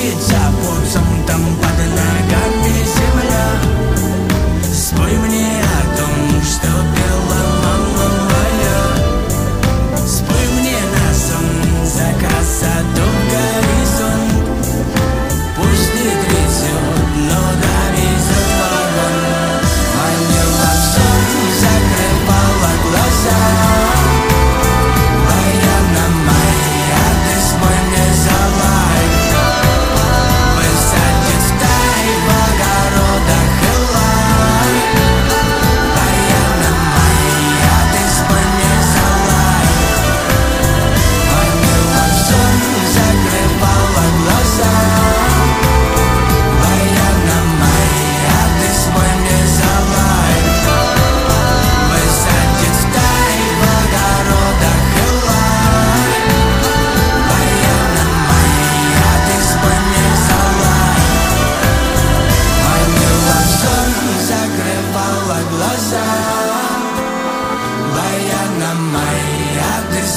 kids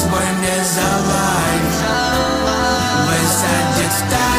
свой мне за лайк. Высадит в тайну